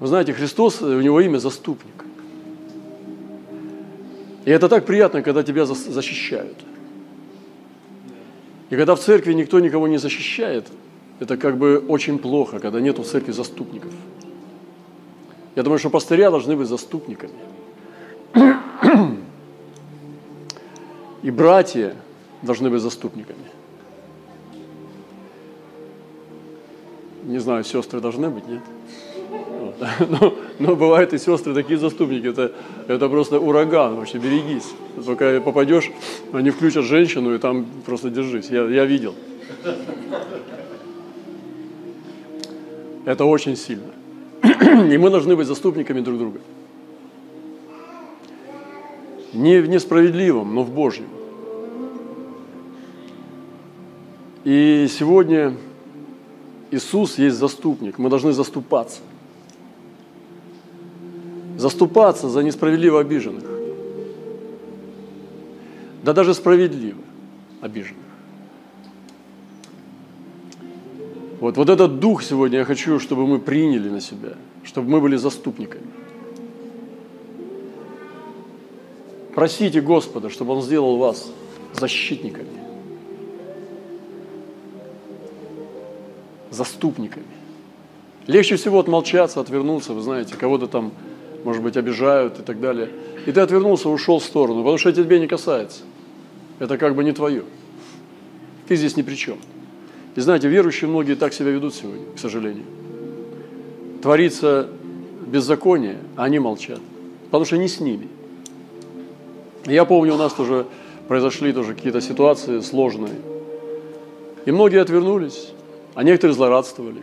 Вы знаете, Христос, у него имя заступник. И это так приятно, когда тебя защищают. И когда в церкви никто никого не защищает, это как бы очень плохо, когда нет в церкви заступников. Я думаю, что пастыря должны быть заступниками. И братья должны быть заступниками. Не знаю, сестры должны быть, нет? Но, но бывают и сестры такие заступники, это, это просто ураган, вообще берегись. Пока попадешь, они включат женщину, и там просто держись. Я, я видел. Это очень сильно. И мы должны быть заступниками друг друга. Не в несправедливом, но в Божьем. И сегодня Иисус есть заступник. Мы должны заступаться. Заступаться за несправедливо обиженных. Да даже справедливо обиженных. Вот, вот этот дух сегодня я хочу, чтобы мы приняли на себя, чтобы мы были заступниками. Просите Господа, чтобы Он сделал вас защитниками, заступниками. Легче всего отмолчаться, отвернуться, вы знаете, кого-то там, может быть, обижают и так далее. И ты отвернулся, ушел в сторону, потому что это тебе не касается. Это как бы не твое. Ты здесь ни при чем. И знаете, верующие многие так себя ведут сегодня, к сожалению. Творится беззаконие, а они молчат. Потому что не с ними. я помню, у нас тоже произошли тоже какие-то ситуации сложные. И многие отвернулись, а некоторые злорадствовали.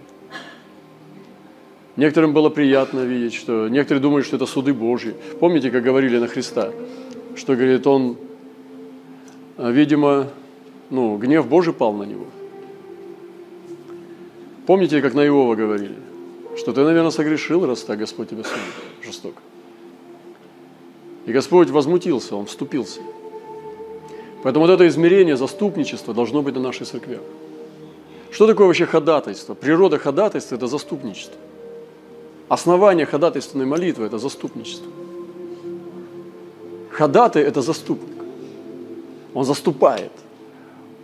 Некоторым было приятно видеть, что некоторые думают, что это суды Божьи. Помните, как говорили на Христа, что, говорит, он, видимо, ну, гнев Божий пал на него – Помните, как на Иова говорили? Что ты, наверное, согрешил, раз так Господь тебя судит жестоко. И Господь возмутился, Он вступился. Поэтому вот это измерение заступничества должно быть на нашей церкви. Что такое вообще ходатайство? Природа ходатайства – это заступничество. Основание ходатайственной молитвы – это заступничество. Ходатай – это заступник. Он заступает –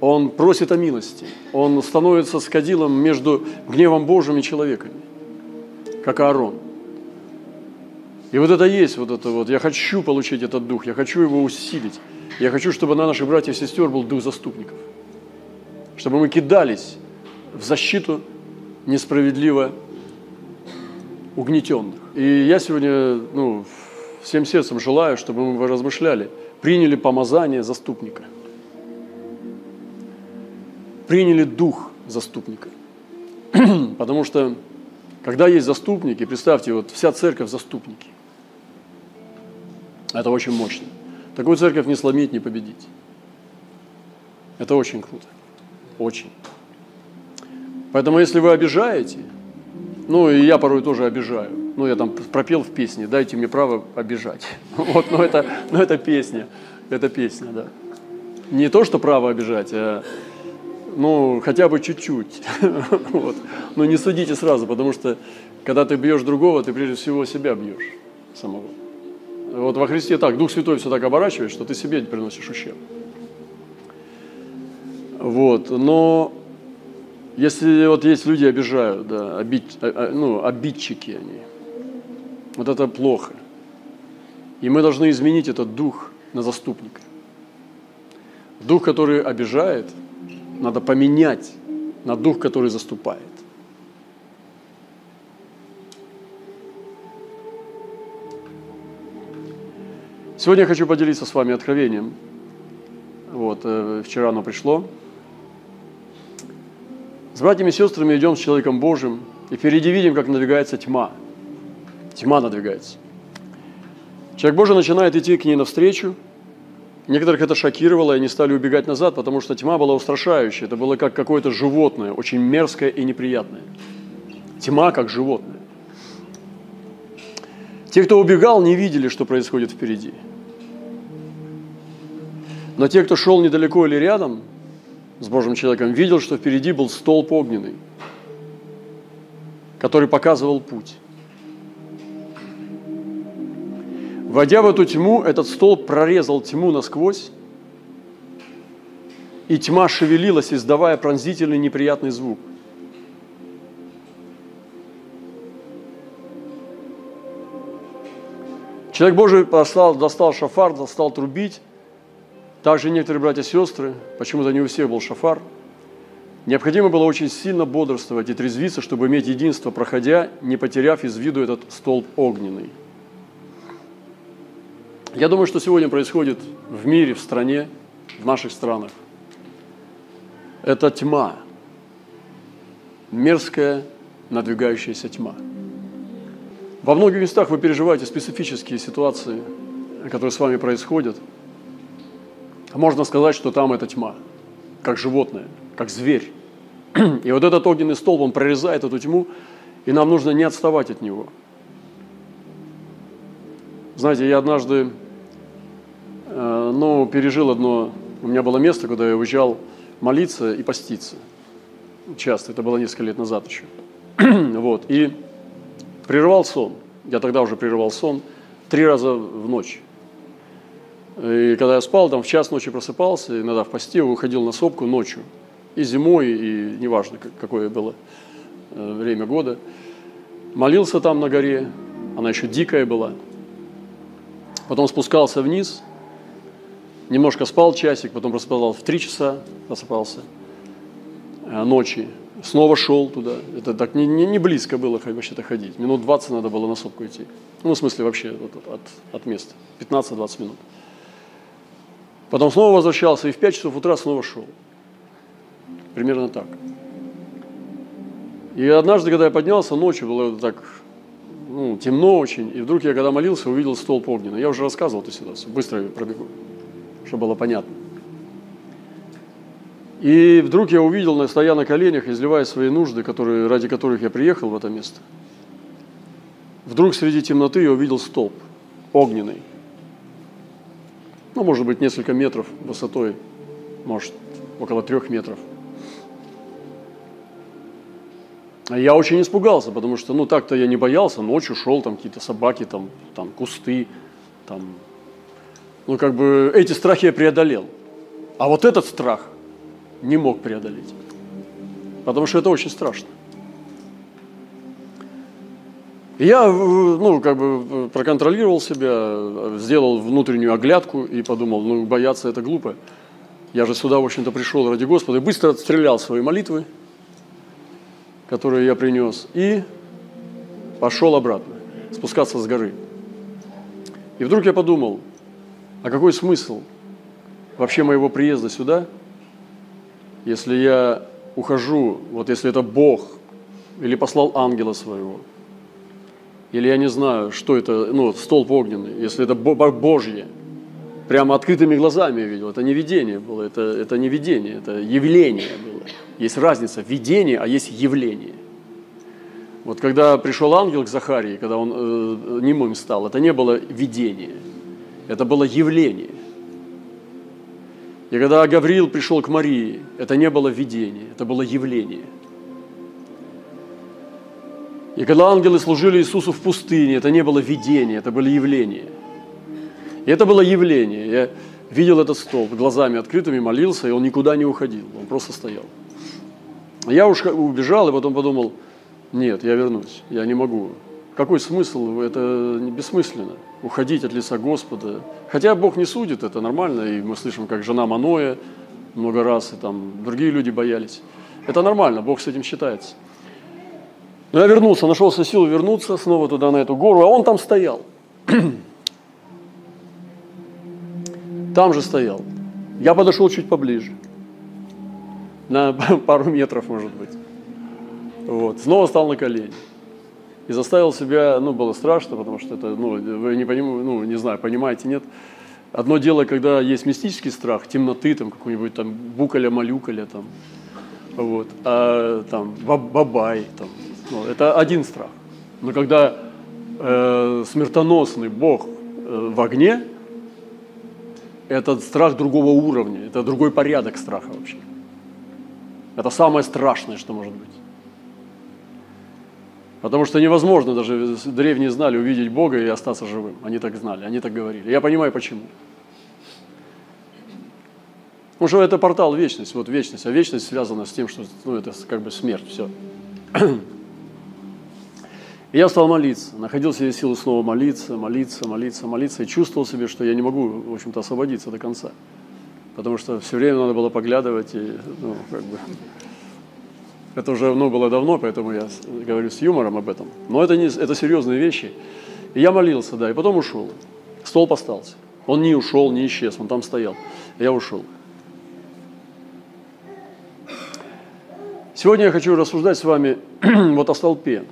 он просит о милости, он становится скадилом между гневом Божьим и человеками, как Аарон. И вот это есть, вот это вот, я хочу получить этот дух, я хочу его усилить, я хочу, чтобы на наших братьев и сестер был дух заступников, чтобы мы кидались в защиту несправедливо угнетенных. И я сегодня ну, всем сердцем желаю, чтобы мы размышляли, приняли помазание заступника – приняли дух заступника. Потому что, когда есть заступники, представьте, вот вся церковь заступники. Это очень мощно. Такую церковь не сломить, не победить. Это очень круто. Очень. Поэтому, если вы обижаете, ну, и я порой тоже обижаю. Ну, я там пропел в песне, дайте мне право обижать. Вот, но это, но это песня. Это песня, да. Не то, что право обижать, а ну, хотя бы чуть-чуть. вот. Но не судите сразу, потому что когда ты бьешь другого, ты прежде всего себя бьешь самого. Вот во Христе так, Дух Святой все так оборачивает, что ты себе приносишь ущерб. Вот, но если вот есть люди обижают, да, обид, а, а, ну, обидчики они, вот это плохо. И мы должны изменить этот дух на заступника. Дух, который обижает – надо поменять на дух, который заступает. Сегодня я хочу поделиться с вами откровением. Вот, э, вчера оно пришло. С братьями и сестрами идем с человеком Божьим, и впереди видим, как надвигается тьма. Тьма надвигается. Человек Божий начинает идти к ней навстречу – Некоторых это шокировало, и они стали убегать назад, потому что тьма была устрашающая. Это было как какое-то животное, очень мерзкое и неприятное. Тьма как животное. Те, кто убегал, не видели, что происходит впереди. Но те, кто шел недалеко или рядом с Божьим человеком, видел, что впереди был столб огненный, который показывал путь. Войдя в эту тьму, этот столб прорезал тьму насквозь, и тьма шевелилась, издавая пронзительный неприятный звук. Человек Божий послал, достал шафар, достал трубить. Также некоторые братья и сестры, почему-то не у всех был шафар. Необходимо было очень сильно бодрствовать и трезвиться, чтобы иметь единство, проходя, не потеряв из виду этот столб огненный. Я думаю, что сегодня происходит в мире, в стране, в наших странах. Это тьма, мерзкая, надвигающаяся тьма. Во многих местах вы переживаете специфические ситуации, которые с вами происходят. Можно сказать, что там это тьма, как животное, как зверь. И вот этот огненный столб, он прорезает эту тьму, и нам нужно не отставать от него. Знаете, я однажды, э, ну, пережил одно, у меня было место, куда я уезжал молиться и поститься. Часто, это было несколько лет назад еще. вот, и прерывал сон. Я тогда уже прерывал сон три раза в ночь. И когда я спал, там в час ночи просыпался, иногда в посте выходил на сопку ночью. И зимой, и неважно, какое было э, время года. Молился там на горе, она еще дикая была. Потом спускался вниз, немножко спал часик, потом просыпался в три часа, просыпался э, ночи. Снова шел туда. Это так не, не, не близко было вообще-то ходить. Минут 20 надо было на сопку идти. Ну, в смысле, вообще от, от, от места. 15-20 минут. Потом снова возвращался и в 5 часов утра снова шел. Примерно так. И однажды, когда я поднялся, ночью было так ну, темно очень, и вдруг я, когда молился, увидел столб огненный. Я уже рассказывал эту ситуацию, быстро пробегу, чтобы было понятно. И вдруг я увидел, стоя на коленях, изливая свои нужды, которые, ради которых я приехал в это место. Вдруг среди темноты я увидел столб огненный. Ну, может быть, несколько метров высотой, может, около трех метров. А я очень испугался, потому что, ну, так-то я не боялся, ночью шел, там какие-то собаки, там, там кусты, там, ну, как бы эти страхи я преодолел. А вот этот страх, не мог преодолеть. Потому что это очень страшно. Я, ну, как бы проконтролировал себя, сделал внутреннюю оглядку и подумал, ну, бояться это глупо. Я же сюда, в общем-то, пришел ради Господа и быстро отстрелял свои молитвы, которые я принес, и пошел обратно, спускаться с горы. И вдруг я подумал, а какой смысл вообще моего приезда сюда – если я ухожу, вот если это Бог, или послал ангела своего, или я не знаю, что это, ну, столб огненный, если это Божье, прямо открытыми глазами я видел, это не видение было, это, это не видение, это явление было. Есть разница, видение, а есть явление. Вот когда пришел ангел к Захарии, когда он э, немым стал, это не было видение, это было явление. И когда Гавриил пришел к Марии, это не было видение, это было явление. И когда ангелы служили Иисусу в пустыне, это не было видение, это было явление. И это было явление. Я видел этот столб, глазами открытыми молился, и он никуда не уходил, он просто стоял. Я уж убежал, и потом подумал, нет, я вернусь, я не могу. Какой смысл? Это бессмысленно. Уходить от лица Господа. Хотя Бог не судит, это нормально. И мы слышим, как жена Маноя много раз, и там другие люди боялись. Это нормально, Бог с этим считается. Но я вернулся, нашелся силу вернуться снова туда, на эту гору, а он там стоял. Там же стоял. Я подошел чуть поближе. На пару метров, может быть. Вот. Снова стал на колени. И заставил себя, ну, было страшно, потому что это, ну, вы не понимаете, ну, не знаю, понимаете, нет. Одно дело, когда есть мистический страх, темноты, там, какой-нибудь там букаля-малюкаля, там, вот, а там бабай, там, ну, это один страх. Но когда э, смертоносный Бог э, в огне, это страх другого уровня, это другой порядок страха вообще. Это самое страшное, что может быть. Потому что невозможно, даже древние знали, увидеть Бога и остаться живым. Они так знали, они так говорили. Я понимаю, почему. Потому что это портал вечность, вот вечность. А вечность связана с тем, что ну, это как бы смерть, все. И я стал молиться, находил себе силы снова молиться, молиться, молиться, молиться, и чувствовал себе, что я не могу, в общем-то, освободиться до конца. Потому что все время надо было поглядывать, и, ну, как бы, это уже ну, было давно, поэтому я говорю с юмором об этом. Но это, не, это серьезные вещи. И я молился, да, и потом ушел. Стол остался. Он не ушел, не исчез, он там стоял. Я ушел. Сегодня я хочу рассуждать с вами вот о столпе.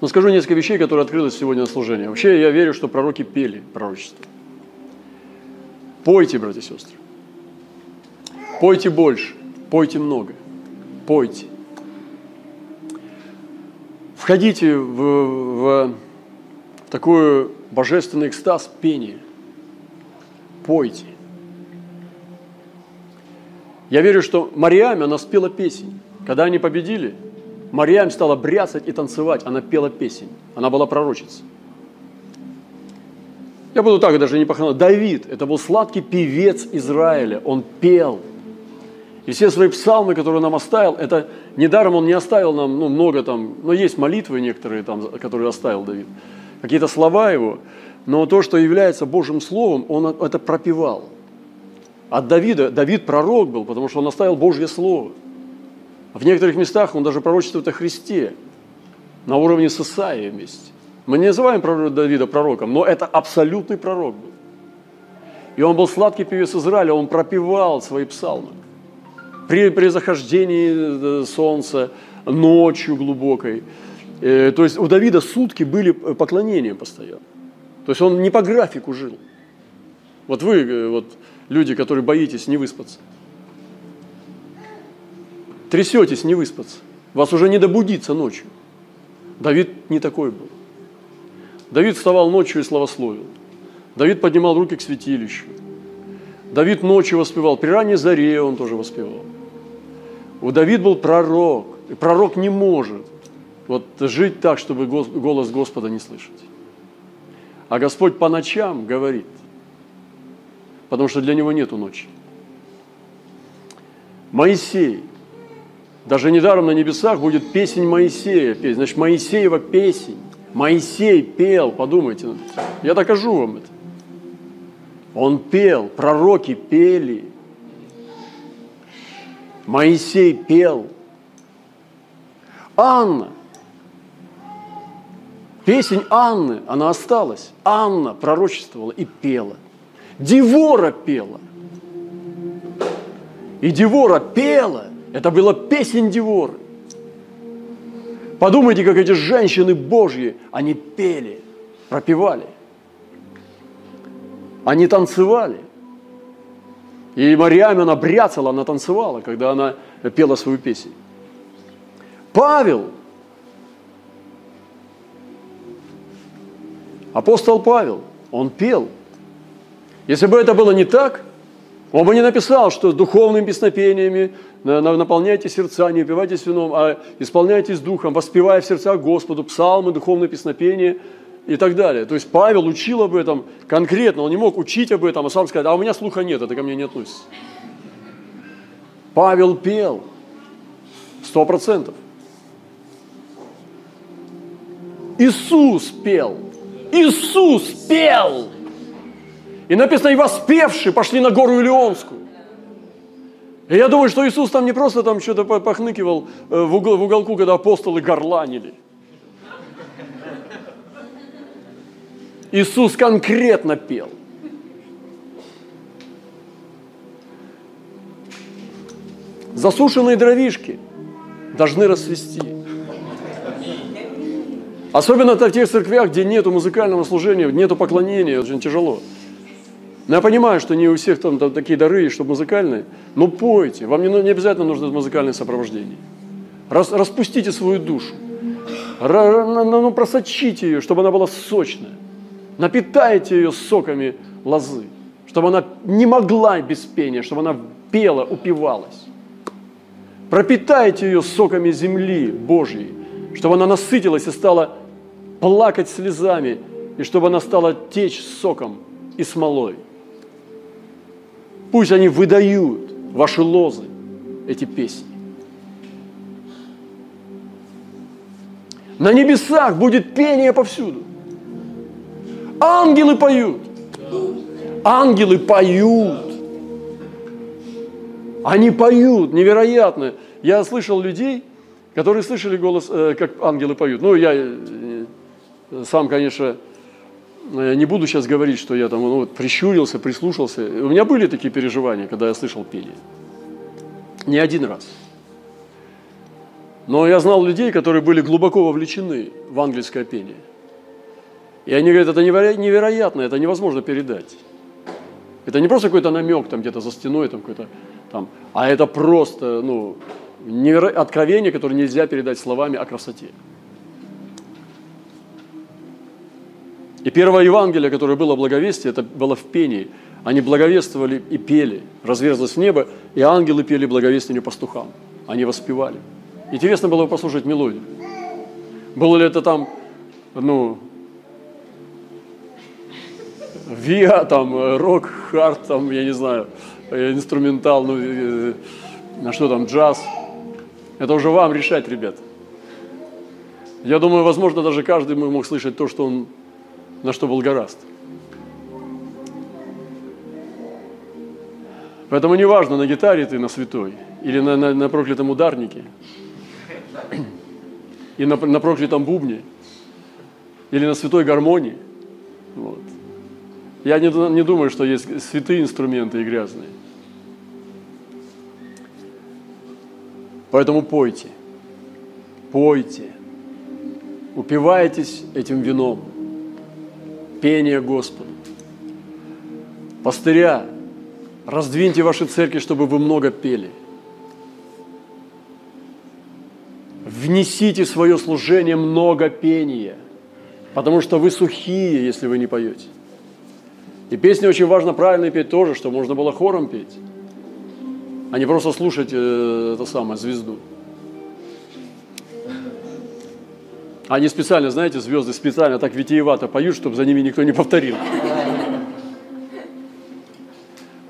Но скажу несколько вещей, которые открылись сегодня на служении. Вообще я верю, что пророки пели пророчество. Пойте, братья и сестры. Пойте больше, пойте много, пойте. Входите в, в, такой божественный экстаз пения. Пойте. Я верю, что Мариаме, она спела песнь. Когда они победили, Мариам стала бряцать и танцевать, она пела песнь. Она была пророчицей. Я буду так даже не похвалить. Давид, это был сладкий певец Израиля, он пел. И все свои псалмы, которые нам оставил, это недаром он не оставил нам ну, много там, но есть молитвы некоторые там, которые оставил Давид, какие-то слова его, но то, что является Божьим Словом, он это пропевал. От Давида, Давид пророк был, потому что он оставил Божье Слово. В некоторых местах он даже пророчествует о Христе на уровне с вместе. Мы не называем Давида пророком, но это абсолютный пророк был. И он был сладкий певец Израиля, он пропевал свои псалмы. При, при захождении э, солнца, ночью глубокой. Э, то есть у Давида сутки были поклонения постоянно. То есть он не по графику жил. Вот вы, э, вот люди, которые боитесь не выспаться. Трясетесь не выспаться. Вас уже не добудиться ночью. Давид не такой был. Давид вставал ночью и славословил. Давид поднимал руки к святилищу. Давид ночью воспевал. При ранней заре он тоже воспевал. У Давид был пророк. И пророк не может вот жить так, чтобы голос Господа не слышать. А Господь по ночам говорит – потому что для него нету ночи. Моисей. Даже недаром на небесах будет песень Моисея. Песнь. Значит, Моисеева песень. Моисей пел, подумайте. Я докажу вам это. Он пел, пророки пели. Моисей пел. Анна. Песень Анны, она осталась. Анна пророчествовала и пела – Девора пела. И Девора пела. Это была песень Деворы. Подумайте, как эти женщины Божьи, они пели, пропевали. Они танцевали. И Мариам, она бряцала, она танцевала, когда она пела свою песню. Павел, апостол Павел, он пел – если бы это было не так, он бы не написал, что духовными песнопениями наполняйте сердца, не упивайтесь вином, а исполняйтесь духом, воспевая в сердцах Господу псалмы, духовные песнопения и так далее. То есть Павел учил об этом конкретно, он не мог учить об этом, а сам сказать, а у меня слуха нет, это ко мне не относится. Павел пел, сто процентов. Иисус пел, Иисус пел. И написано, и воспевшие пошли на гору Илионскую. И я думаю, что Иисус там не просто там что-то похныкивал э, в, угол, в уголку, когда апостолы горланили. Иисус конкретно пел. Засушенные дровишки должны расцвести. Особенно в тех церквях, где нету музыкального служения, нету поклонения, очень тяжело. Но я понимаю, что не у всех там, там такие дары, что музыкальные, но пойте. Вам не, не обязательно нужно музыкальное сопровождение. Рас, распустите свою душу. Ра, ну, ну, просочите ее, чтобы она была сочная. Напитайте ее соками лозы, чтобы она не могла без пения, чтобы она пела, упивалась. Пропитайте ее соками земли Божьей, чтобы она насытилась и стала плакать слезами, и чтобы она стала течь соком и смолой. Пусть они выдают ваши лозы, эти песни. На небесах будет пение повсюду. Ангелы поют. Ангелы поют. Они поют, невероятно. Я слышал людей, которые слышали голос, э, как ангелы поют. Ну, я э, сам, конечно, э, не буду сейчас говорить, что я там ну, вот, прищурился, прислушался. У меня были такие переживания, когда я слышал пение. Не один раз. Но я знал людей, которые были глубоко вовлечены в ангельское пение. И они говорят, это невероятно, это невозможно передать. Это не просто какой-то намек там где-то за стеной, там какой-то там, а это просто ну, неверо... откровение, которое нельзя передать словами о красоте. И первое Евангелие, которое было благовестие, это было в пении. Они благовествовали и пели, разверзлось небо, и ангелы пели благовестие пастухам. Они воспевали. Интересно было бы послушать мелодию. Было ли это там, ну, виа, там, рок, хард, там, я не знаю, инструментал, ну, э, на что там, джаз. Это уже вам решать, ребят. Я думаю, возможно, даже каждый мог слышать то, что он, на что был гораст. Поэтому не важно, на гитаре ты на святой или на, на, на проклятом ударнике, и на, на проклятом бубне, или на святой гармонии. Вот. Я не, не думаю, что есть святые инструменты и грязные. Поэтому пойте, пойте, упивайтесь этим вином, пение Господу. Пастыря, раздвиньте ваши церкви, чтобы вы много пели. Внесите в свое служение много пения, потому что вы сухие, если вы не поете. И песни очень важно правильно петь тоже, чтобы можно было хором петь а не просто слушать э, это самое, звезду. Они специально, знаете, звезды специально так витиевато поют, чтобы за ними никто не повторил.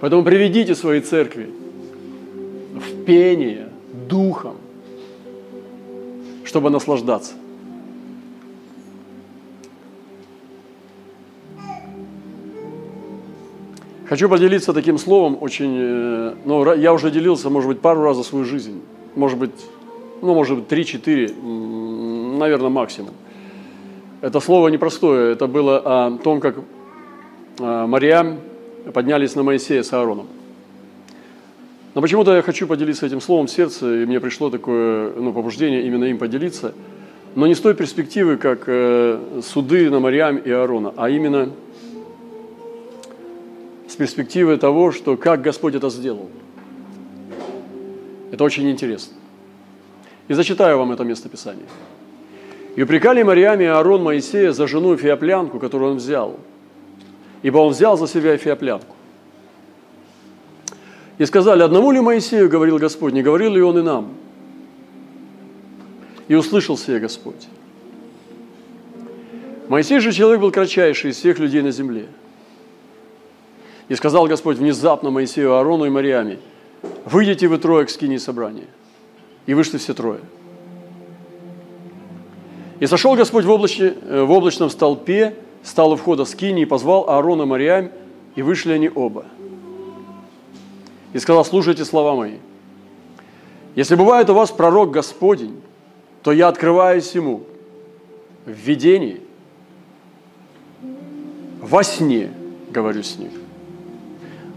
Поэтому приведите свои церкви в пение духом, чтобы наслаждаться. Хочу поделиться таким словом очень, э, ну, я уже делился, может быть, пару раз за свою жизнь, может быть, ну, может быть, три-четыре, наверное, максимум. Это слово непростое, это было о том, как э, Мариам поднялись на Моисея с Аароном. Но почему-то я хочу поделиться этим словом в сердце, и мне пришло такое ну, побуждение именно им поделиться, но не с той перспективы, как э, суды на Мариам и Аарона, а именно – с перспективы того, что как Господь это сделал. Это очень интересно. И зачитаю вам это место Писания. «И упрекали Мариаме и Аарон Моисея за жену Феоплянку, которую он взял, ибо он взял за себя Феоплянку. И сказали, одному ли Моисею говорил Господь, не говорил ли он и нам? И услышал сие Господь. Моисей же человек был кратчайший из всех людей на земле – и сказал Господь внезапно Моисею, Аарону и Мариаме, выйдите вы трое к скине собрания. И вышли все трое. И сошел Господь в, облачне, э, в облачном столпе, стал у входа скини и позвал Аарона Мариам, и вышли они оба. И сказал, слушайте слова мои. Если бывает у вас пророк Господень, то я открываюсь ему в видении, во сне говорю с ним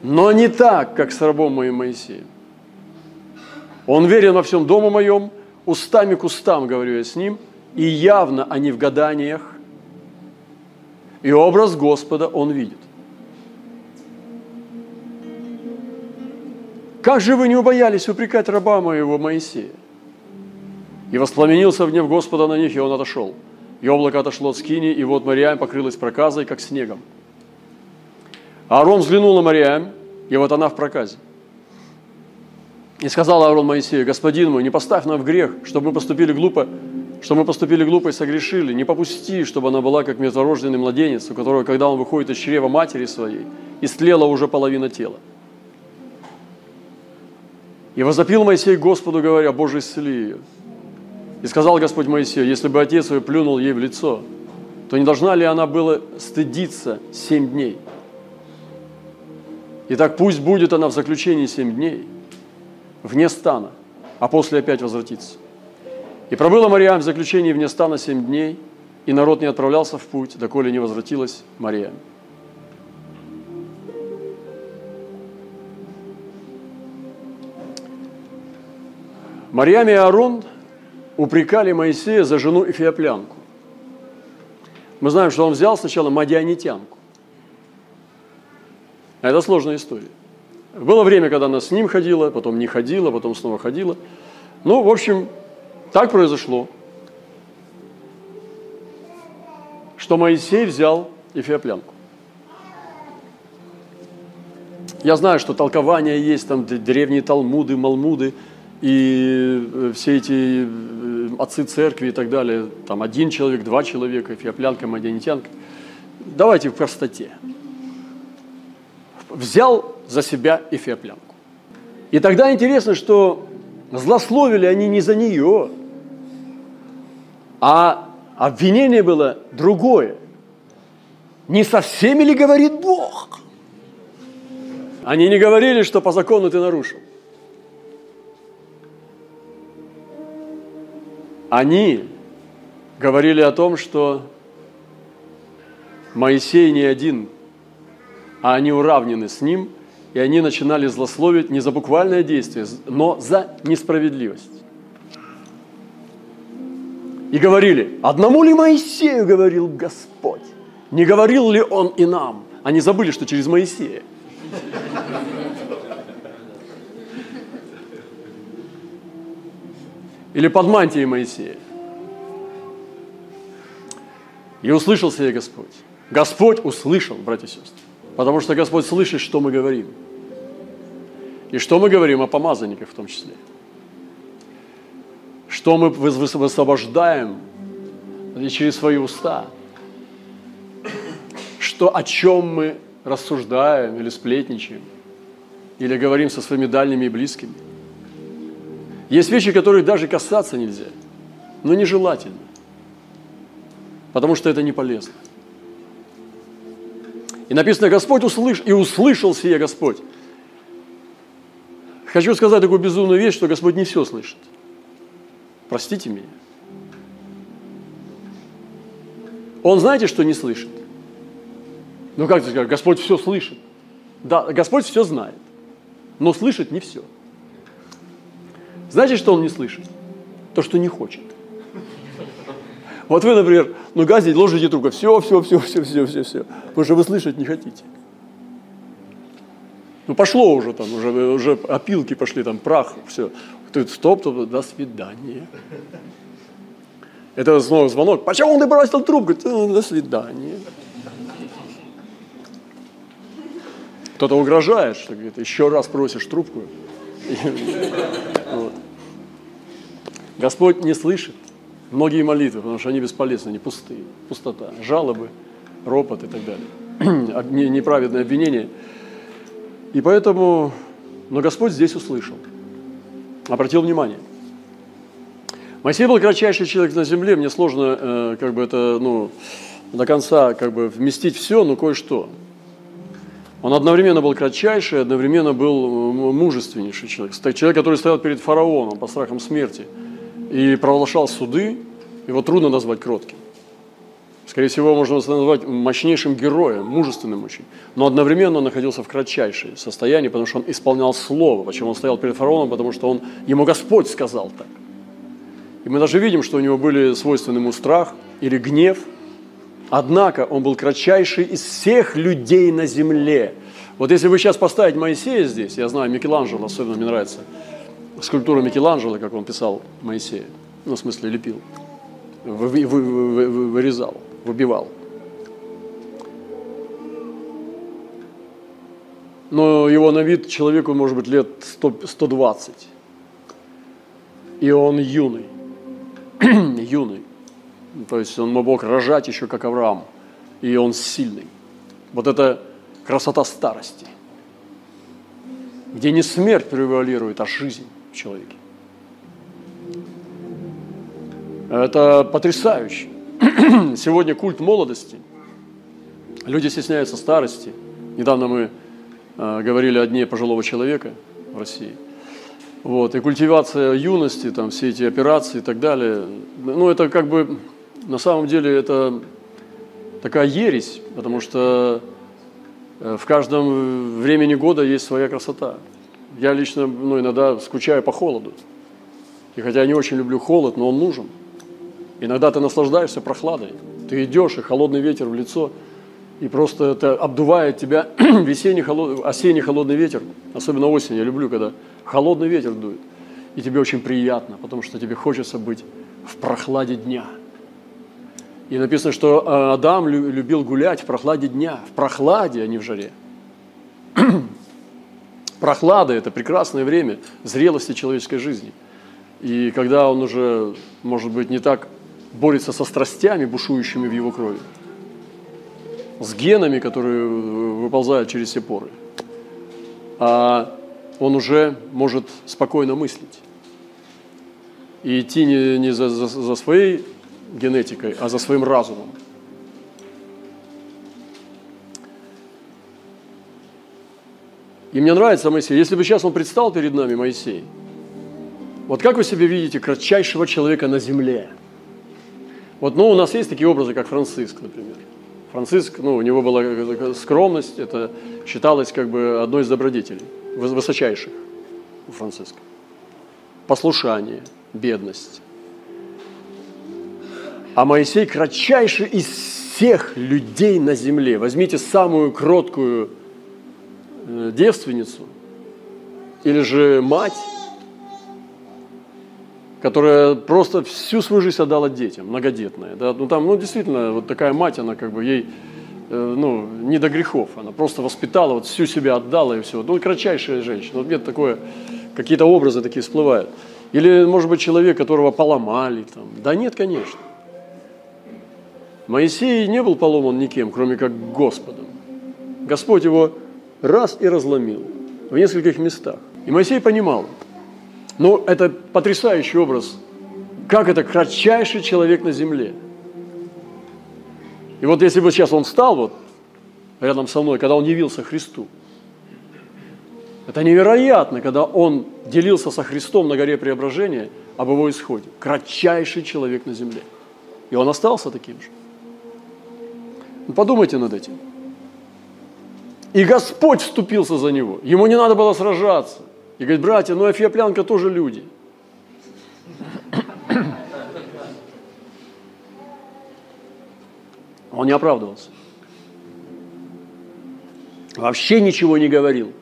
но не так, как с рабом моим Моисеем. Он верен во всем дому моем, устами к устам говорю я с ним, и явно они в гаданиях, и образ Господа он видит. Как же вы не убоялись упрекать раба моего Моисея? И воспламенился гнев Господа на них, и он отошел. И облако отошло от скини, и вот Мариам покрылась проказой, как снегом. Аарон взглянул на Мариам, и вот она в проказе. И сказал Аарон Моисею, господин мой, не поставь нам в грех, чтобы мы поступили глупо, что мы поступили глупо и согрешили. Не попусти, чтобы она была как мертворожденный младенец, у которого, когда он выходит из чрева матери своей, истлела уже половина тела. И возопил Моисей Господу, говоря, Боже, исцели ее. И сказал Господь Моисею, если бы отец свой плюнул ей в лицо, то не должна ли она была стыдиться семь дней? Итак, пусть будет она в заключении семь дней, вне стана, а после опять возвратится. И пробыла Мариам в заключении вне стана семь дней, и народ не отправлялся в путь, доколе не возвратилась Мариам. Марьям и Аарон упрекали Моисея за жену Эфиоплянку. Мы знаем, что он взял сначала мадианитянку. Это сложная история. Было время, когда она с ним ходила, потом не ходила, потом снова ходила. Ну, в общем, так произошло, что Моисей взял Эфиоплянку. Я знаю, что толкования есть, там древние талмуды, малмуды – и э, все эти э, отцы церкви и так далее, там один человек, два человека, феоплянка, мадянитянка. Давайте в простоте. Взял за себя эфиоплянку. И тогда интересно, что злословили они не за нее, а обвинение было другое. Не со всеми ли говорит Бог? Они не говорили, что по закону ты нарушил. Они говорили о том, что Моисей не один, а они уравнены с ним, и они начинали злословить не за буквальное действие, но за несправедливость. И говорили, одному ли Моисею говорил Господь? Не говорил ли он и нам? Они забыли, что через Моисея. или под мантией Моисея. И услышал себе Господь. Господь услышал, братья и сестры. Потому что Господь слышит, что мы говорим. И что мы говорим о помазанниках в том числе. Что мы высвобождаем через свои уста. Что, о чем мы рассуждаем или сплетничаем. Или говорим со своими дальними и близкими – есть вещи, которых даже касаться нельзя, но нежелательно, потому что это не полезно. И написано, Господь услышал, и услышал сие Господь. Хочу сказать такую безумную вещь, что Господь не все слышит. Простите меня. Он знаете, что не слышит? Ну как ты скажешь, Господь все слышит. Да, Господь все знает, но слышит не все. Знаете, что он не слышит? То, что не хочет. Вот вы, например, ну газите, ложите трубку, все, все, все, все, все, все, все, потому что вы слышать не хотите. Ну пошло уже там, уже, уже опилки пошли, там прах, все. Тут стоп, стоп, до свидания. Это снова звонок. Почему ты бросил трубку? До свидания. Кто-то угрожает, что говорит, еще раз просишь трубку. Вот. Господь не слышит многие молитвы, потому что они бесполезны, они пустые, пустота, жалобы, ропот и так далее, неправедное обвинение. И поэтому, но Господь здесь услышал, обратил внимание. Моисей был кратчайший человек на земле, мне сложно э, как бы это, ну, до конца как бы вместить все, но кое-что. Он одновременно был кратчайший, одновременно был мужественнейший человек. Человек, который стоял перед фараоном по страхам смерти – и провозглашал суды, его трудно назвать кротким. Скорее всего, можно назвать мощнейшим героем, мужественным очень. Но одновременно он находился в кратчайшем состоянии, потому что он исполнял слово. Почему он стоял перед фараоном? Потому что он, ему Господь сказал так. И мы даже видим, что у него были свойственны ему страх или гнев. Однако он был кратчайший из всех людей на земле. Вот если вы сейчас поставить Моисея здесь, я знаю, Микеланджело особенно мне нравится – скульптуру Микеланджело, как он писал Моисея, ну, в смысле, лепил, вы, вы, вы, вырезал, выбивал. но его на вид человеку может быть лет 100, 120. И он юный, юный. То есть он мог рожать еще как Авраам, и он сильный. Вот это красота старости, где не смерть превалирует, а жизнь в человеке. Это потрясающе. Сегодня культ молодости. Люди стесняются старости. Недавно мы э, говорили о дне пожилого человека в России. Вот, и культивация юности, там все эти операции и так далее. Ну, это как бы, на самом деле, это такая ересь, потому что э, в каждом времени года есть своя красота. Я лично ну, иногда скучаю по холоду. И хотя я не очень люблю холод, но он нужен – Иногда ты наслаждаешься прохладой. Ты идешь, и холодный ветер в лицо, и просто это обдувает тебя весенний, холод... осенний холодный ветер, особенно осенью. Я люблю, когда холодный ветер дует. И тебе очень приятно, потому что тебе хочется быть в прохладе дня. И написано, что э, Адам любил гулять в прохладе дня, в прохладе, а не в жаре. Прохлада – это прекрасное время зрелости человеческой жизни. И когда он уже, может быть, не так борется со страстями, бушующими в его крови, с генами, которые выползают через все поры. А он уже может спокойно мыслить и идти не, не за, за, за своей генетикой, а за своим разумом. И мне нравится Моисей. Если бы сейчас он предстал перед нами, Моисей, вот как вы себе видите кратчайшего человека на земле – вот, ну, у нас есть такие образы, как Франциск, например. Франциск, ну, у него была скромность, это считалось как бы одной из добродетелей, высочайших у Франциска. Послушание, бедность. А Моисей кратчайший из всех людей на земле. Возьмите самую кроткую э, девственницу или же мать, которая просто всю свою жизнь отдала детям, многодетная. Да? Ну, там, ну, действительно, вот такая мать, она как бы ей, э, ну, не до грехов, она просто воспитала, вот всю себя отдала и все. Ну, кратчайшая женщина. Вот мне такое, какие-то образы такие всплывают. Или, может быть, человек, которого поломали там. Да нет, конечно. Моисей не был поломан никем, кроме как Господом. Господь его раз и разломил в нескольких местах. И Моисей понимал – ну, это потрясающий образ, как это кратчайший человек на земле. И вот если бы сейчас он встал вот рядом со мной, когда он явился Христу, это невероятно, когда он делился со Христом на горе преображения об его исходе. Кратчайший человек на земле. И он остался таким же. Ну, подумайте над этим. И Господь вступился за него. Ему не надо было сражаться. И говорит, братья, ну эфиоплянка тоже люди. Он не оправдывался. Вообще ничего не говорил.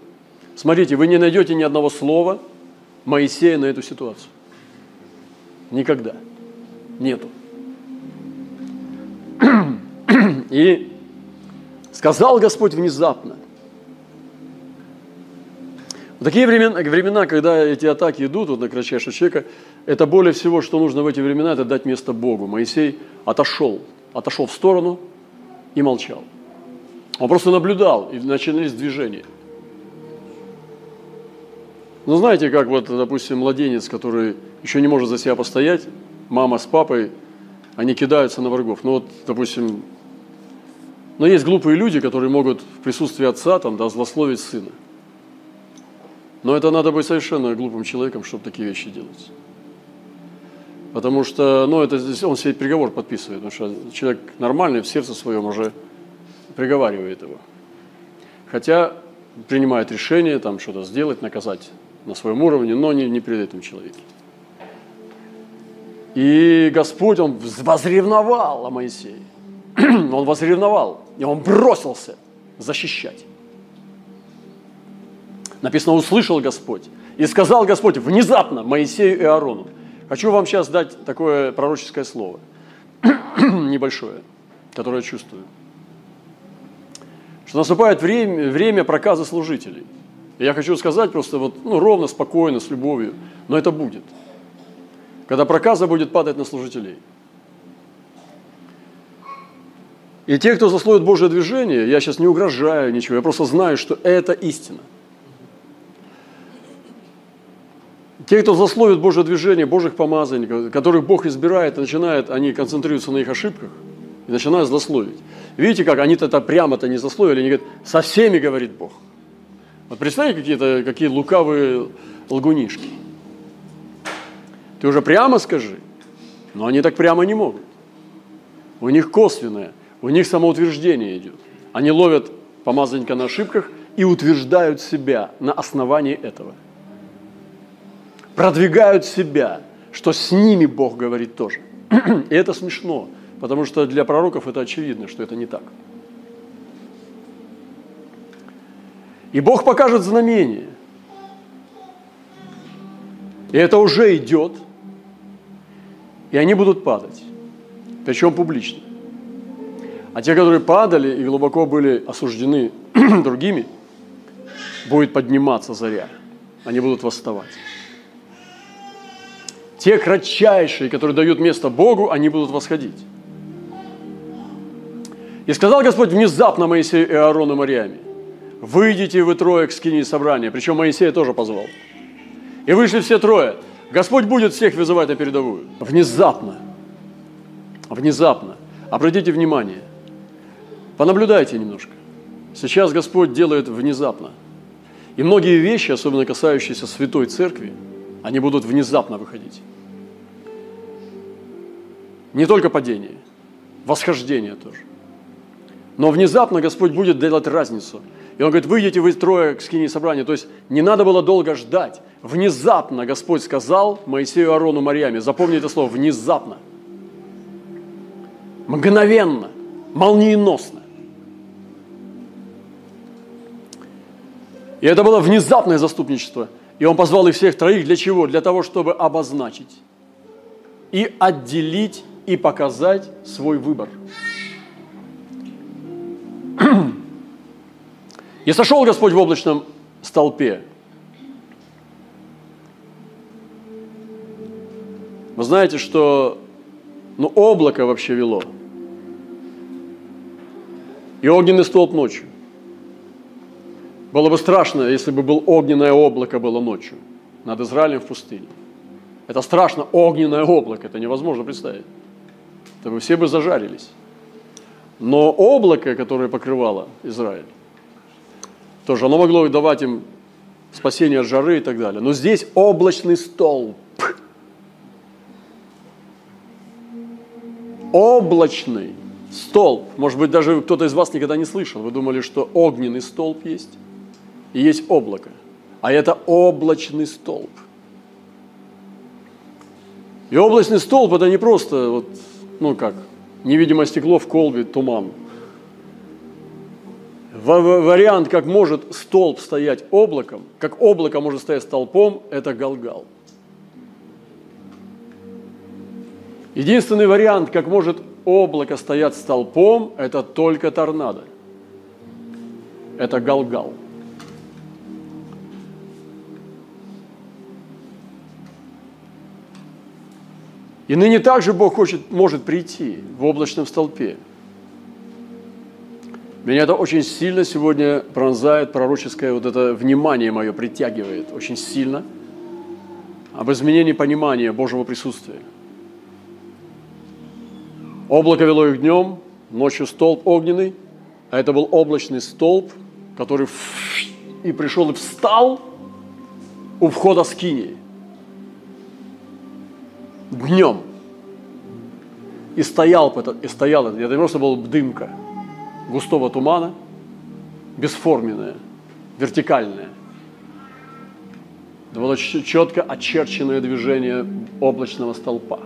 Смотрите, вы не найдете ни одного слова Моисея на эту ситуацию. Никогда. Нету. И сказал Господь внезапно, в такие времена, времена, когда эти атаки идут вот на кратчайшего человека, это более всего, что нужно в эти времена, это дать место Богу. Моисей отошел, отошел в сторону и молчал. Он просто наблюдал, и начались движения. Ну, знаете, как вот, допустим, младенец, который еще не может за себя постоять, мама с папой, они кидаются на врагов. Ну, вот, допустим, но есть глупые люди, которые могут в присутствии отца там, да, злословить сына. Но это надо быть совершенно глупым человеком, чтобы такие вещи делать. Потому что, ну, это он себе приговор подписывает, потому что человек нормальный в сердце своем уже приговаривает его. Хотя принимает решение там что-то сделать, наказать на своем уровне, но не, не перед этим человеком. И Господь, Он возревновал о Моисее. Он возревновал, и Он бросился защищать. Написано, услышал Господь. И сказал Господь внезапно Моисею и Аарону. Хочу вам сейчас дать такое пророческое слово, небольшое, которое чувствую. что наступает время, время проказа служителей. И я хочу сказать просто вот, ну, ровно, спокойно, с любовью, но это будет. Когда проказа будет падать на служителей. И те, кто заслоит Божье движение, я сейчас не угрожаю ничего, я просто знаю, что это истина. Те, кто засловит Божье движение, Божьих помазанников, которых Бог избирает, начинает, они концентрируются на их ошибках и начинают злословить. Видите, как они-то это прямо-то не засловили, они говорят, со всеми говорит Бог. Вот представьте, какие-то какие лукавые лгунишки. Ты уже прямо скажи, но они так прямо не могут. У них косвенное, у них самоутверждение идет. Они ловят помазанника на ошибках и утверждают себя на основании этого. Продвигают себя, что с ними Бог говорит тоже. И это смешно, потому что для пророков это очевидно, что это не так. И Бог покажет знамение. И это уже идет. И они будут падать. Причем публично. А те, которые падали и глубоко были осуждены другими, будет подниматься заря. Они будут восставать. Те кратчайшие, которые дают место Богу, они будут восходить. И сказал Господь внезапно Моисею и Аарону Мариаме, выйдите вы трое к скине собрания. Причем Моисея тоже позвал. И вышли все трое. Господь будет всех вызывать на передовую. Внезапно. Внезапно. Обратите внимание. Понаблюдайте немножко. Сейчас Господь делает внезапно. И многие вещи, особенно касающиеся Святой Церкви, они будут внезапно выходить. Не только падение, восхождение тоже. Но внезапно Господь будет делать разницу. И Он говорит, выйдите вы трое к скине собрания. То есть не надо было долго ждать. Внезапно Господь сказал Моисею, Арону, Марьяме. Запомните это слово, внезапно. Мгновенно, молниеносно. И это было внезапное заступничество. И он позвал их всех троих для чего? Для того, чтобы обозначить и отделить и показать свой выбор. И сошел Господь в облачном столпе. Вы знаете, что ну, облако вообще вело. И огненный столб ночью. Было бы страшно, если бы был огненное облако было ночью над Израилем в пустыне. Это страшно, огненное облако, это невозможно представить. Это бы все бы зажарились. Но облако, которое покрывало Израиль, тоже оно могло давать им спасение от жары и так далее. Но здесь облачный столб. Облачный столб. Может быть, даже кто-то из вас никогда не слышал. Вы думали, что огненный столб есть? И есть облако. А это облачный столб. И облачный столб это не просто, вот, ну как, невидимое стекло в колбе, туман. Вариант, как может столб стоять облаком, как облако может стоять столпом, это галгал. Единственный вариант, как может облако стоять столпом, это только торнадо. Это галгал. И ныне также Бог хочет, может прийти в облачном столпе. Меня это очень сильно сегодня пронзает пророческое вот это внимание мое, притягивает очень сильно об изменении понимания Божьего присутствия. Облако вело их днем, ночью столб огненный, а это был облачный столб, который и пришел и встал у входа скинии днем. И стоял, и стоял, это не просто была дымка густого тумана, бесформенная, вертикальная. Это было четко очерченное движение облачного столпа.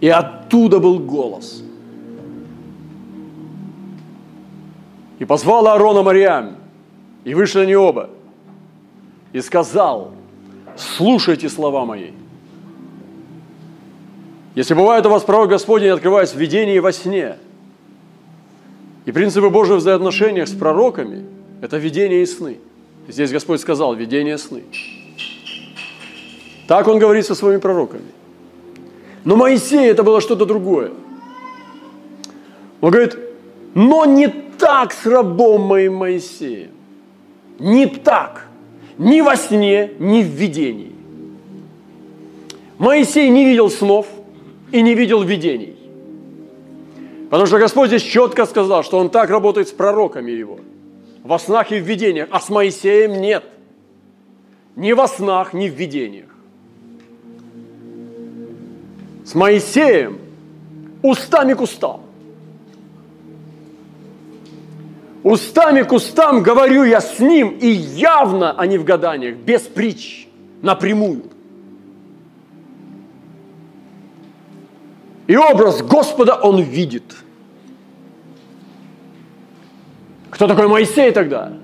И оттуда был голос. И позвал Аарона Мариам, и вышли они оба – и сказал, слушайте слова мои. Если бывает у вас пророк Господень, открывается в видении и во сне. И принципы Божьего взаимоотношениях с пророками – это видение и сны. Здесь Господь сказал – видение сны. Так Он говорит со своими пророками. Но Моисей это было что-то другое. Он говорит, но не так с рабом моим Моисеем. Не так. Ни во сне, ни в видении. Моисей не видел снов и не видел видений. Потому что Господь здесь четко сказал, что Он так работает с пророками Его. Во снах и в видениях. А с Моисеем нет. Ни во снах, ни в видениях. С Моисеем устами к устам. Устами к устам говорю я с ним, и явно, не в гаданиях, без притч, напрямую. И образ Господа он видит. Кто такой Моисей тогда?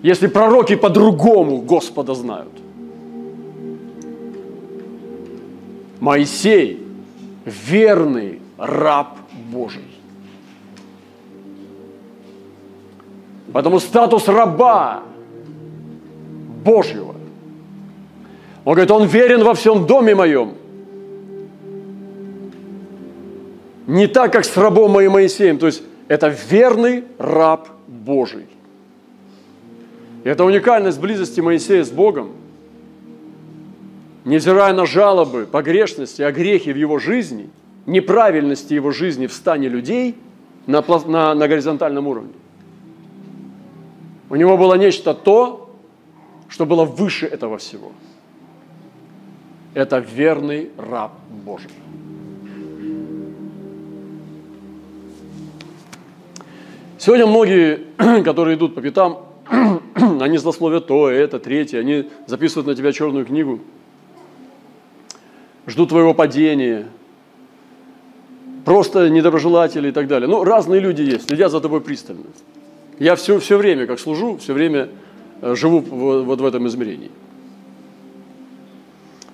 Если пророки по-другому Господа знают. Моисей – верный раб Божий. Поэтому статус раба Божьего. Он говорит, он верен во всем доме моем. Не так, как с рабом моим Моисеем. То есть это верный раб Божий. И это уникальность близости Моисея с Богом. Невзирая на жалобы, погрешности, огрехи в его жизни, неправильности его жизни в стане людей на, на, на горизонтальном уровне. У него было нечто то, что было выше этого всего. Это верный раб Божий. Сегодня многие, которые идут по пятам, они злословят то, это, третье, они записывают на тебя черную книгу, ждут твоего падения, просто недоброжелатели и так далее. Ну, разные люди есть, следят за тобой пристально. Я все, все время, как служу, все время э, живу вот в этом измерении.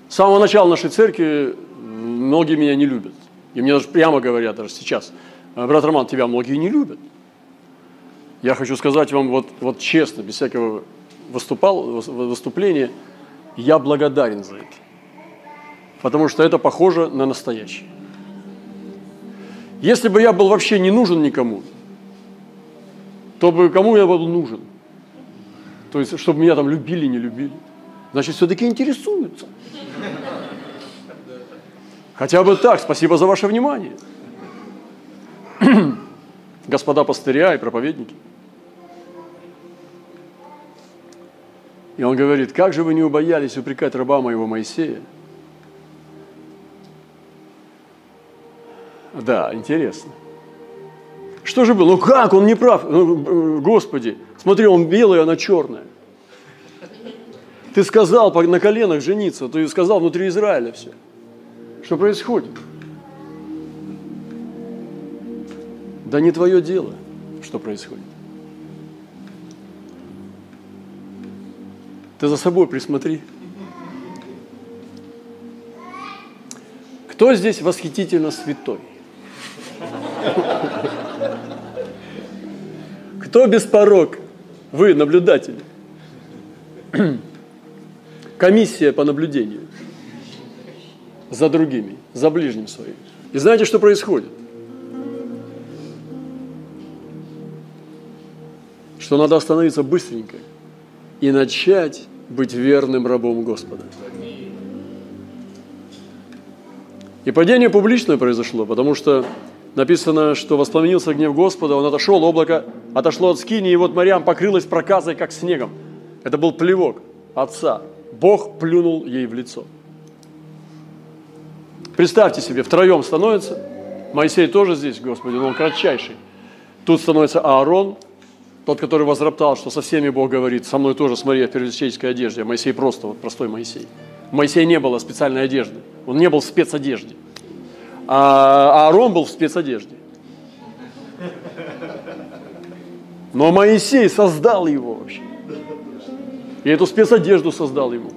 С самого начала нашей церкви многие меня не любят. И мне даже прямо говорят, даже сейчас, «Э, брат Роман, тебя многие не любят. Я хочу сказать вам вот, вот честно, без всякого выступал, выступления, я благодарен за это. Потому что это похоже на настоящее. Если бы я был вообще не нужен никому, то кому я был нужен? То есть, чтобы меня там любили, не любили. Значит, все-таки интересуются. Хотя бы так, спасибо за ваше внимание. Господа пастыря и проповедники. И он говорит, как же вы не убоялись упрекать раба моего Моисея? Да, интересно. Что же было? Ну как, он не прав. Ну, Господи, смотри, он белый, она черная. Ты сказал на коленах жениться, ты сказал внутри Израиля все. Что происходит? Да не твое дело, что происходит. Ты за собой присмотри. Кто здесь восхитительно святой? Кто без порог? Вы, наблюдатели. Комиссия по наблюдению за другими, за ближним своим. И знаете, что происходит? Что надо остановиться быстренько и начать быть верным рабом Господа. И падение публичное произошло, потому что написано, что воспламенился гнев Господа, он отошел, облако отошло от скини, и вот Мариам покрылась проказой, как снегом. Это был плевок отца. Бог плюнул ей в лицо. Представьте себе, втроем становится, Моисей тоже здесь, Господи, но он кратчайший. Тут становится Аарон, тот, который возроптал, что со всеми Бог говорит, со мной тоже, смотри, я в первосвященнической одежде, а Моисей просто, вот простой Моисей. У Моисея не было специальной одежды, он не был в спецодежде. А Аарон был в спецодежде. Но Моисей создал его вообще. И эту спецодежду создал ему.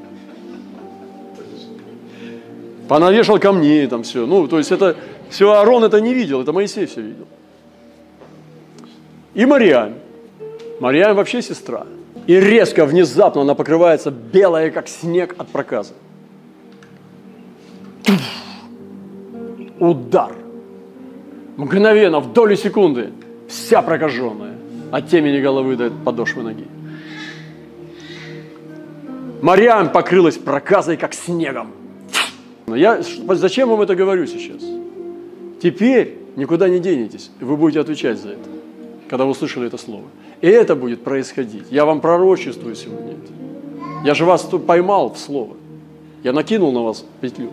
Понавешал камней там все. Ну, то есть это все Аарон это не видел, это Моисей все видел. И Мариам. Мариам вообще сестра. И резко, внезапно она покрывается белая, как снег от проказа. Удар. Мгновенно, в доли секунды, вся прокаженная, от темени головы до подошвы ноги. Мариам покрылась проказой, как снегом. Я зачем вам это говорю сейчас? Теперь никуда не денетесь, вы будете отвечать за это, когда вы услышали это слово. И это будет происходить. Я вам пророчествую сегодня это. Я же вас поймал в слово. Я накинул на вас петлю.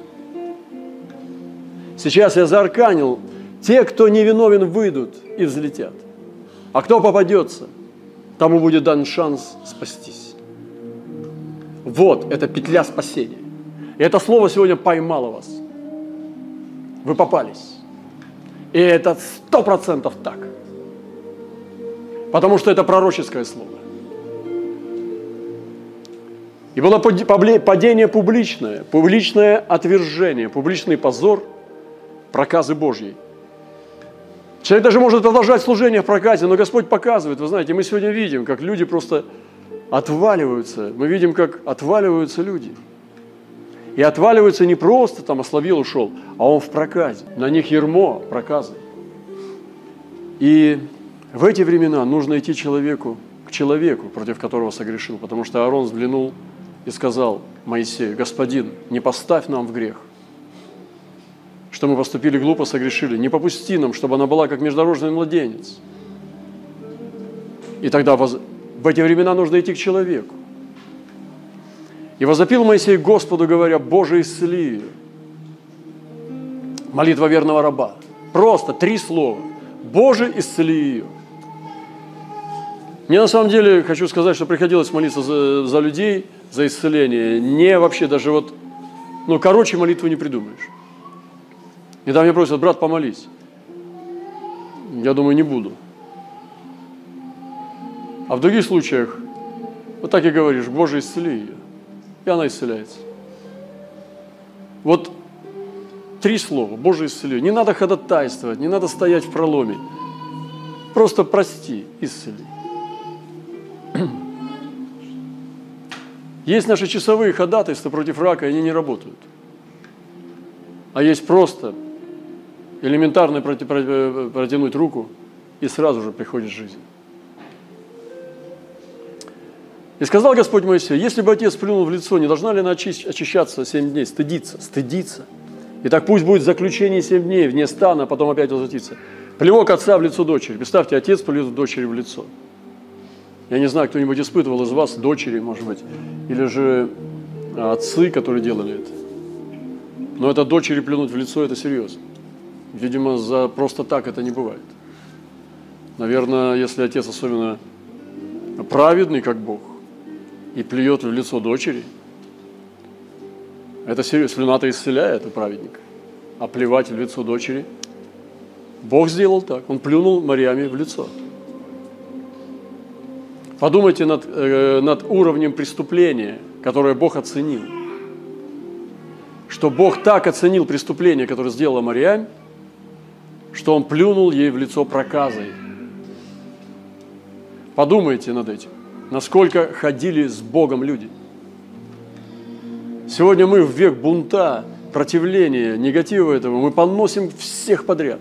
Сейчас я заарканил. Те, кто невиновен, выйдут и взлетят. А кто попадется, тому будет дан шанс спастись. Вот, это петля спасения. И это слово сегодня поймало вас. Вы попались. И это сто процентов так. Потому что это пророческое слово. И было падение публичное, публичное отвержение, публичный позор проказы Божьей. Человек даже может продолжать служение в проказе, но Господь показывает, вы знаете, мы сегодня видим, как люди просто отваливаются. Мы видим, как отваливаются люди. И отваливаются не просто там ослабил, ушел, а он в проказе. На них ермо проказы. И в эти времена нужно идти человеку, к человеку, против которого согрешил, потому что Аарон взглянул и сказал Моисею, «Господин, не поставь нам в грех, что мы поступили глупо, согрешили. Не попусти нам, чтобы она была как междорожный младенец». И тогда в эти времена нужно идти к человеку. И возопил Моисей Господу, говоря, «Боже, исцели ее». Молитва верного раба. Просто три слова. «Боже, исцели ее». Мне на самом деле хочу сказать, что приходилось молиться за, за людей, за исцеление. Не вообще даже вот, ну, короче молитву не придумаешь. И там меня просят, брат, помолись. Я думаю, не буду. А в других случаях, вот так и говоришь, Боже, исцели ее. И она исцеляется. Вот три слова, Боже, исцели. Не надо ходатайствовать, не надо стоять в проломе. Просто прости, исцели. Есть наши часовые ходатайства против рака, и они не работают. А есть просто элементарно протянуть руку, и сразу же приходит жизнь. И сказал Господь Моисею, если бы отец плюнул в лицо, не должна ли она очищаться семь дней, стыдиться, стыдиться. И так пусть будет заключение семь дней вне стана, а потом опять возвратиться. Плевок отца в лицо дочери. Представьте, отец плюет дочери в лицо. Я не знаю, кто-нибудь испытывал из вас дочери, может быть, или же а, отцы, которые делали это. Но это дочери плюнуть в лицо, это серьезно. Видимо, за просто так это не бывает. Наверное, если отец особенно праведный, как Бог, и плюет в лицо дочери, это серьезно. Слюна-то исцеляет у праведника. А плевать в лицо дочери, Бог сделал так. Он плюнул Мариаме в лицо. Подумайте над, э, над уровнем преступления, которое Бог оценил. Что Бог так оценил преступление, которое сделала Мариам, что Он плюнул ей в лицо проказой. Подумайте над этим, насколько ходили с Богом люди. Сегодня мы в век бунта, противления, негатива этого, мы поносим всех подряд.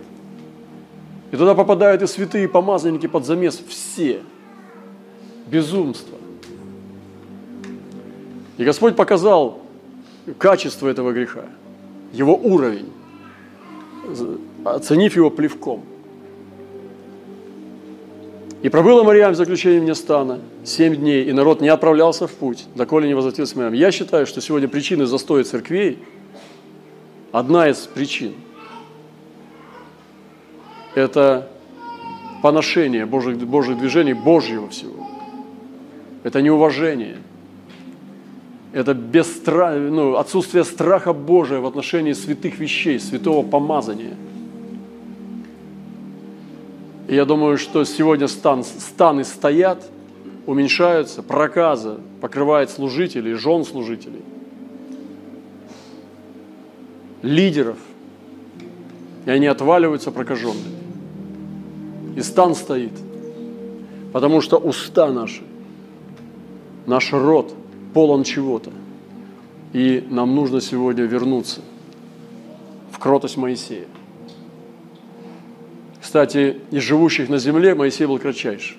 И туда попадают и святые помазанники под замес все – безумство. И Господь показал качество этого греха, его уровень, оценив его плевком. И пробыла Марьям в заключении вне стана семь дней, и народ не отправлялся в путь, доколе не возвратился Марьям. Я считаю, что сегодня причины застоя церквей, одна из причин – это поношение Божьих, Божьих движений, Божьего всего это неуважение, это бестра... ну, отсутствие страха Божия в отношении святых вещей, святого помазания. И я думаю, что сегодня стан, станы стоят, уменьшаются, проказа покрывает служителей, жен служителей. лидеров, и они отваливаются прокаженными. И стан стоит, потому что уста наши, наш род полон чего-то. И нам нужно сегодня вернуться в кротость Моисея. Кстати, из живущих на земле Моисей был кратчайший.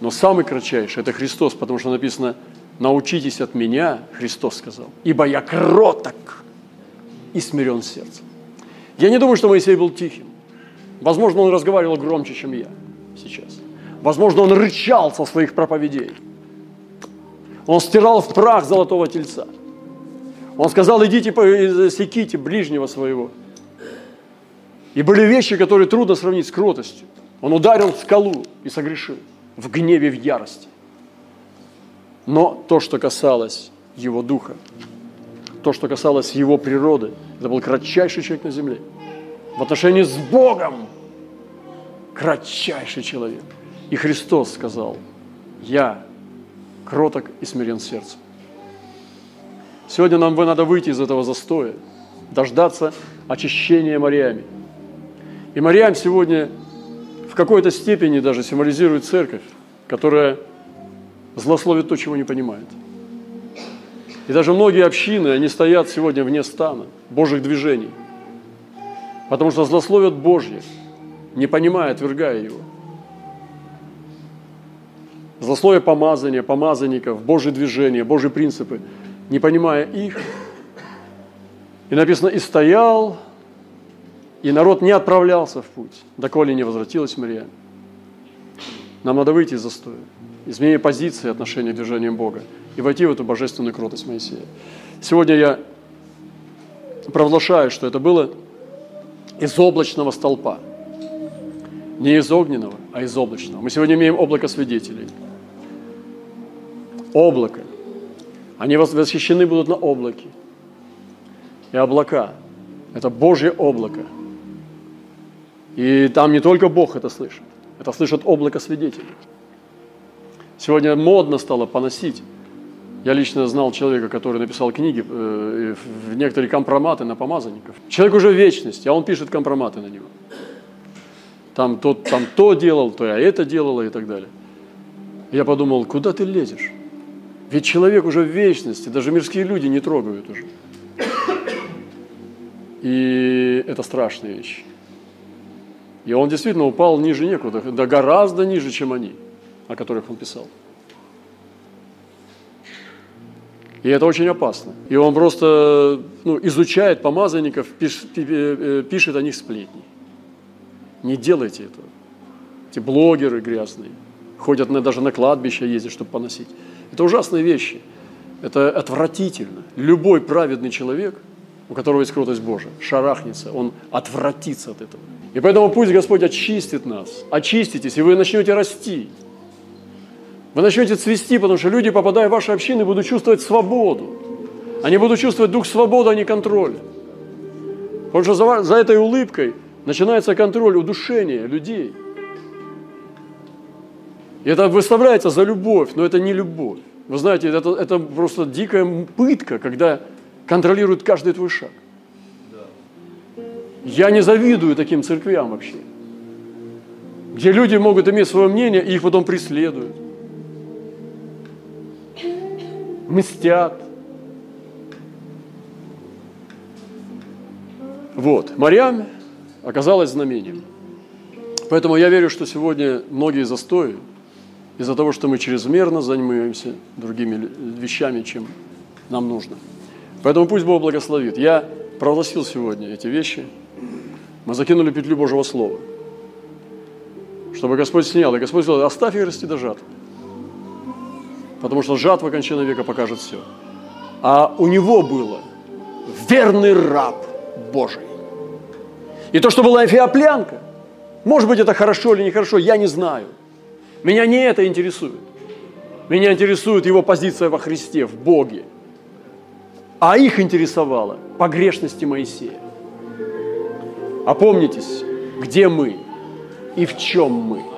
Но самый кратчайший – это Христос, потому что написано «научитесь от меня», Христос сказал, «ибо я кроток и смирен сердцем». Я не думаю, что Моисей был тихим. Возможно, он разговаривал громче, чем я сейчас. Возможно, он рычал со своих проповедей. Он стирал в прах золотого тельца. Он сказал, идите, секите ближнего своего. И были вещи, которые трудно сравнить с кротостью. Он ударил в скалу и согрешил в гневе, в ярости. Но то, что касалось его духа, то, что касалось его природы, это был кратчайший человек на земле. В отношении с Богом кратчайший человек. И Христос сказал, я кроток и смирен сердцем. Сегодня нам надо выйти из этого застоя, дождаться очищения Мариями. И Мариам сегодня в какой-то степени даже символизирует церковь, которая злословит то, чего не понимает. И даже многие общины, они стоят сегодня вне стана, Божьих движений, потому что злословят Божье, не понимая, отвергая его. Злословие помазания, помазанников, Божьи движения, Божьи принципы, не понимая их. И написано, и стоял, и народ не отправлялся в путь, доколе не возвратилась Мария. Нам надо выйти из застоя, изменить позиции отношения к движениям Бога и войти в эту божественную кротость Моисея. Сегодня я провозглашаю, что это было из облачного столпа. Не из огненного, а из облачного. Мы сегодня имеем облако свидетелей. Облако. Они восхищены будут на облаке. И облака – это Божье облако. И там не только Бог это слышит, это слышит облако свидетелей. Сегодня модно стало поносить. Я лично знал человека, который написал книги, э, в некоторые компроматы на помазанников. Человек уже в вечности, а он пишет компроматы на него. Там, тот, там то делал, то я это делала и так далее. Я подумал, куда ты лезешь? Ведь человек уже в вечности, даже мирские люди не трогают уже. И это страшная вещь. И он действительно упал ниже некуда, да гораздо ниже, чем они, о которых он писал. И это очень опасно. И он просто ну, изучает помазанников, пиш, э, пишет о них сплетни. Не делайте этого. Эти блогеры грязные ходят на, даже на кладбище ездят, чтобы поносить. Это ужасные вещи. Это отвратительно. Любой праведный человек, у которого есть кротость Божия, шарахнется, он отвратится от этого. И поэтому пусть Господь очистит нас. Очиститесь, и вы начнете расти. Вы начнете цвести, потому что люди, попадая в ваши общины, будут чувствовать свободу. Они будут чувствовать дух свободы, а не контроля. Потому что за, за этой улыбкой начинается контроль, удушение людей. И это выставляется за любовь, но это не любовь. Вы знаете, это, это просто дикая пытка, когда контролируют каждый твой шаг. Я не завидую таким церквям вообще, где люди могут иметь свое мнение, и их потом преследуют, мстят. Вот, Мариам оказалась знамением. Поэтому я верю, что сегодня многие застои из-за того, что мы чрезмерно занимаемся другими вещами, чем нам нужно. Поэтому пусть Бог благословит. Я провозгласил сегодня эти вещи. Мы закинули петлю Божьего Слова, чтобы Господь снял. И Господь сказал, оставь их расти до жатвы. Потому что жатва кончина века покажет все. А у него было верный раб Божий. И то, что была эфиоплянка, может быть, это хорошо или нехорошо, я не знаю. Меня не это интересует. Меня интересует его позиция во Христе, в Боге. А их интересовало погрешности Моисея. Опомнитесь, где мы и в чем мы –